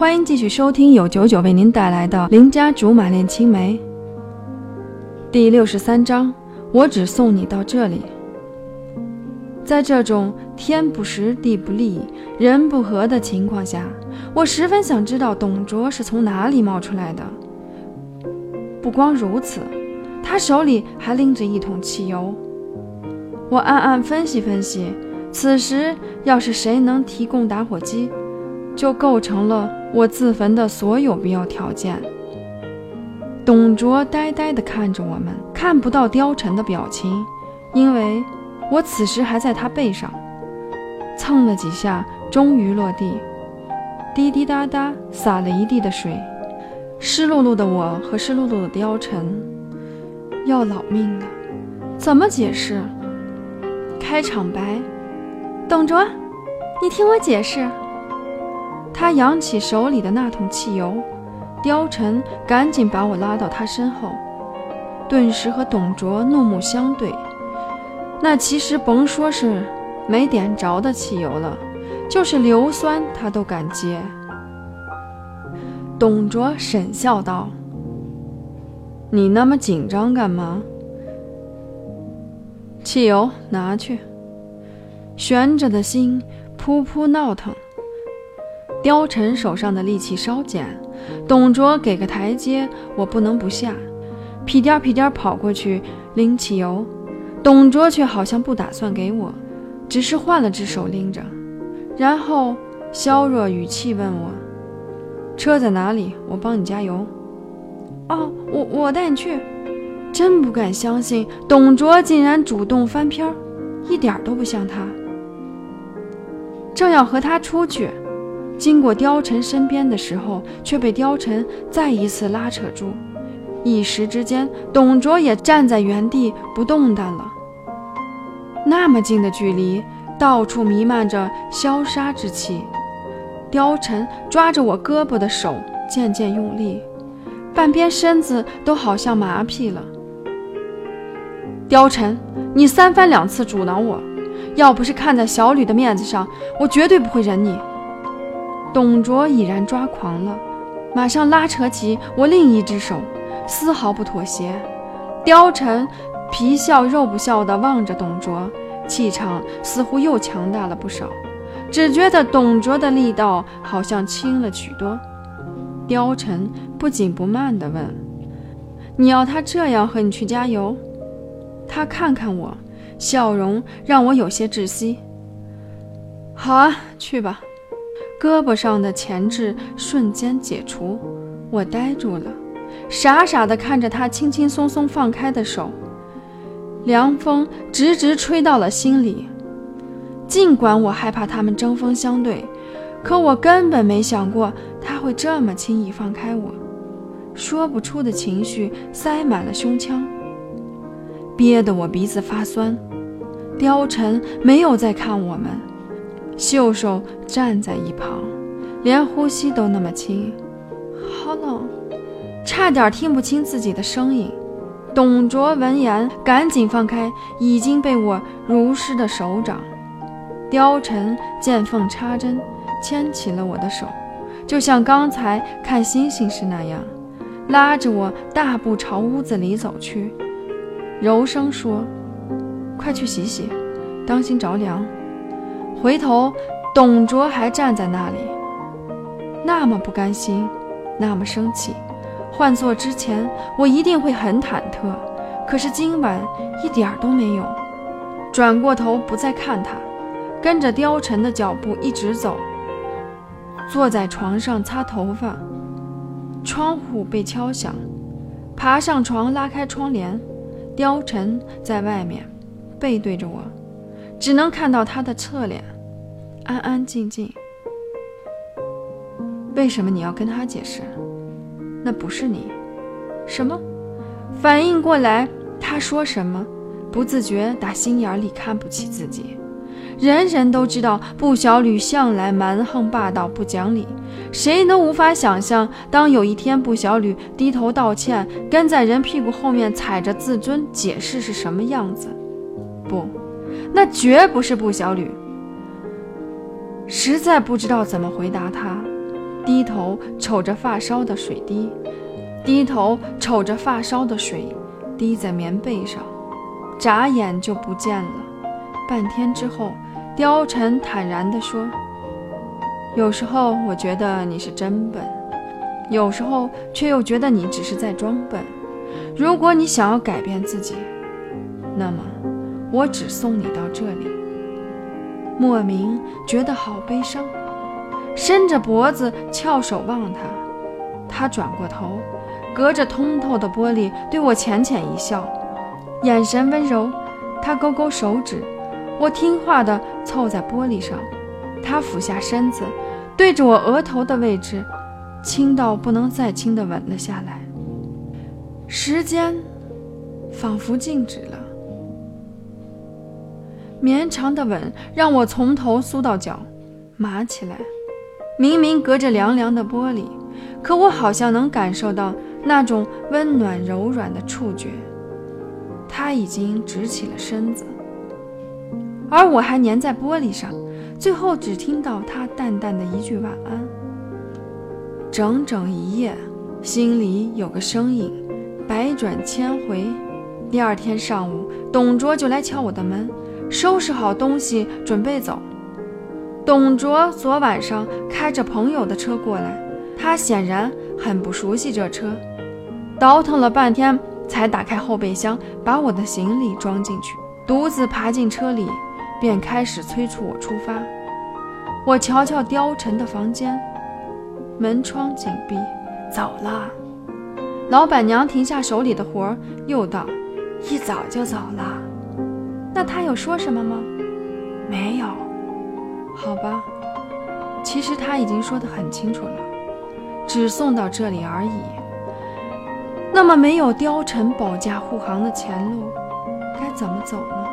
欢迎继续收听由九九为您带来的《邻家竹马恋青梅》第六十三章。我只送你到这里。在这种天不时、地不利、人不和的情况下，我十分想知道董卓是从哪里冒出来的。不光如此，他手里还拎着一桶汽油。我暗暗分析分析，此时要是谁能提供打火机，就构成了我自焚的所有必要条件。董卓呆呆地看着我们，看不到貂蝉的表情，因为我此时还在他背上，蹭了几下，终于落地，滴滴答答洒了一地的水，湿漉漉的我和湿漉漉的貂蝉要老命了，怎么解释？开场白，董卓，你听我解释。他扬起手里的那桶汽油，貂蝉赶紧把我拉到他身后，顿时和董卓怒目相对。那其实甭说是没点着的汽油了，就是硫酸他都敢接。董卓沈笑道：“你那么紧张干嘛？”汽油拿去，悬着的心扑扑闹腾。貂蝉手上的力气稍减，董卓给个台阶，我不能不下，屁颠屁颠跑过去拎汽油。董卓却好像不打算给我，只是换了只手拎着，然后削弱语气问我：“车在哪里？我帮你加油。”“哦，我我带你去。”真不敢相信，董卓竟然主动翻篇，一点都不像他。正要和他出去，经过貂蝉身边的时候，却被貂蝉再一次拉扯住。一时之间，董卓也站在原地不动弹了。那么近的距离，到处弥漫着消杀之气。貂蝉抓着我胳膊的手渐渐用力，半边身子都好像麻痹了。貂蝉，你三番两次阻挠我，要不是看在小吕的面子上，我绝对不会忍你。董卓已然抓狂了，马上拉扯起我另一只手，丝毫不妥协。貂蝉皮笑肉不笑地望着董卓，气场似乎又强大了不少，只觉得董卓的力道好像轻了许多。貂蝉不紧不慢地问：“你要他这样和你去加油？”他看看我，笑容让我有些窒息。好啊，去吧。胳膊上的钳制瞬间解除，我呆住了，傻傻地看着他轻轻松松放开的手，凉风直直吹到了心里。尽管我害怕他们针锋相对，可我根本没想过他会这么轻易放开我。说不出的情绪塞满了胸腔。憋得我鼻子发酸，貂蝉没有再看我们，秀秀站在一旁，连呼吸都那么轻，好冷，差点听不清自己的声音。董卓闻言，赶紧放开已经被我濡湿的手掌。貂蝉见缝插针，牵起了我的手，就像刚才看星星时那样，拉着我大步朝屋子里走去。柔声说：“快去洗洗，当心着凉。”回头，董卓还站在那里，那么不甘心，那么生气。换做之前，我一定会很忐忑，可是今晚一点都没有。转过头，不再看他，跟着貂蝉的脚步一直走。坐在床上擦头发，窗户被敲响，爬上床，拉开窗帘。貂蝉在外面，背对着我，只能看到他的侧脸，安安静静。为什么你要跟他解释？那不是你。什么？反应过来，他说什么？不自觉打心眼里看不起自己。人人都知道，不小吕向来蛮横霸道、不讲理。谁都无法想象，当有一天不小吕低头道歉，跟在人屁股后面踩着自尊解释是什么样子。不，那绝不是不小吕。实在不知道怎么回答他，低头瞅着发梢的水滴，低头瞅着发梢的水滴在棉被上，眨眼就不见了。半天之后，貂蝉坦然地说：“有时候我觉得你是真笨，有时候却又觉得你只是在装笨。如果你想要改变自己，那么我只送你到这里。”莫名觉得好悲伤，伸着脖子翘首望他。他转过头，隔着通透的玻璃对我浅浅一笑，眼神温柔。他勾勾手指，我听话地凑在玻璃上。他俯下身子，对着我额头的位置，轻到不能再轻的吻了下来。时间仿佛静止了。绵长的吻让我从头酥到脚，麻起来。明明隔着凉凉的玻璃，可我好像能感受到那种温暖柔软的触觉。他已经直起了身子，而我还粘在玻璃上。最后只听到他淡淡的一句晚安。整整一夜，心里有个声音，百转千回。第二天上午，董卓就来敲我的门。收拾好东西，准备走。董卓昨晚上开着朋友的车过来，他显然很不熟悉这车，倒腾了半天才打开后备箱，把我的行李装进去，独自爬进车里，便开始催促我出发。我瞧瞧貂蝉的房间，门窗紧闭，走了。老板娘停下手里的活，又道：“一早就走了。”那他有说什么吗？没有，好吧。其实他已经说得很清楚了，只送到这里而已。那么没有貂蝉保驾护航的前路，该怎么走呢？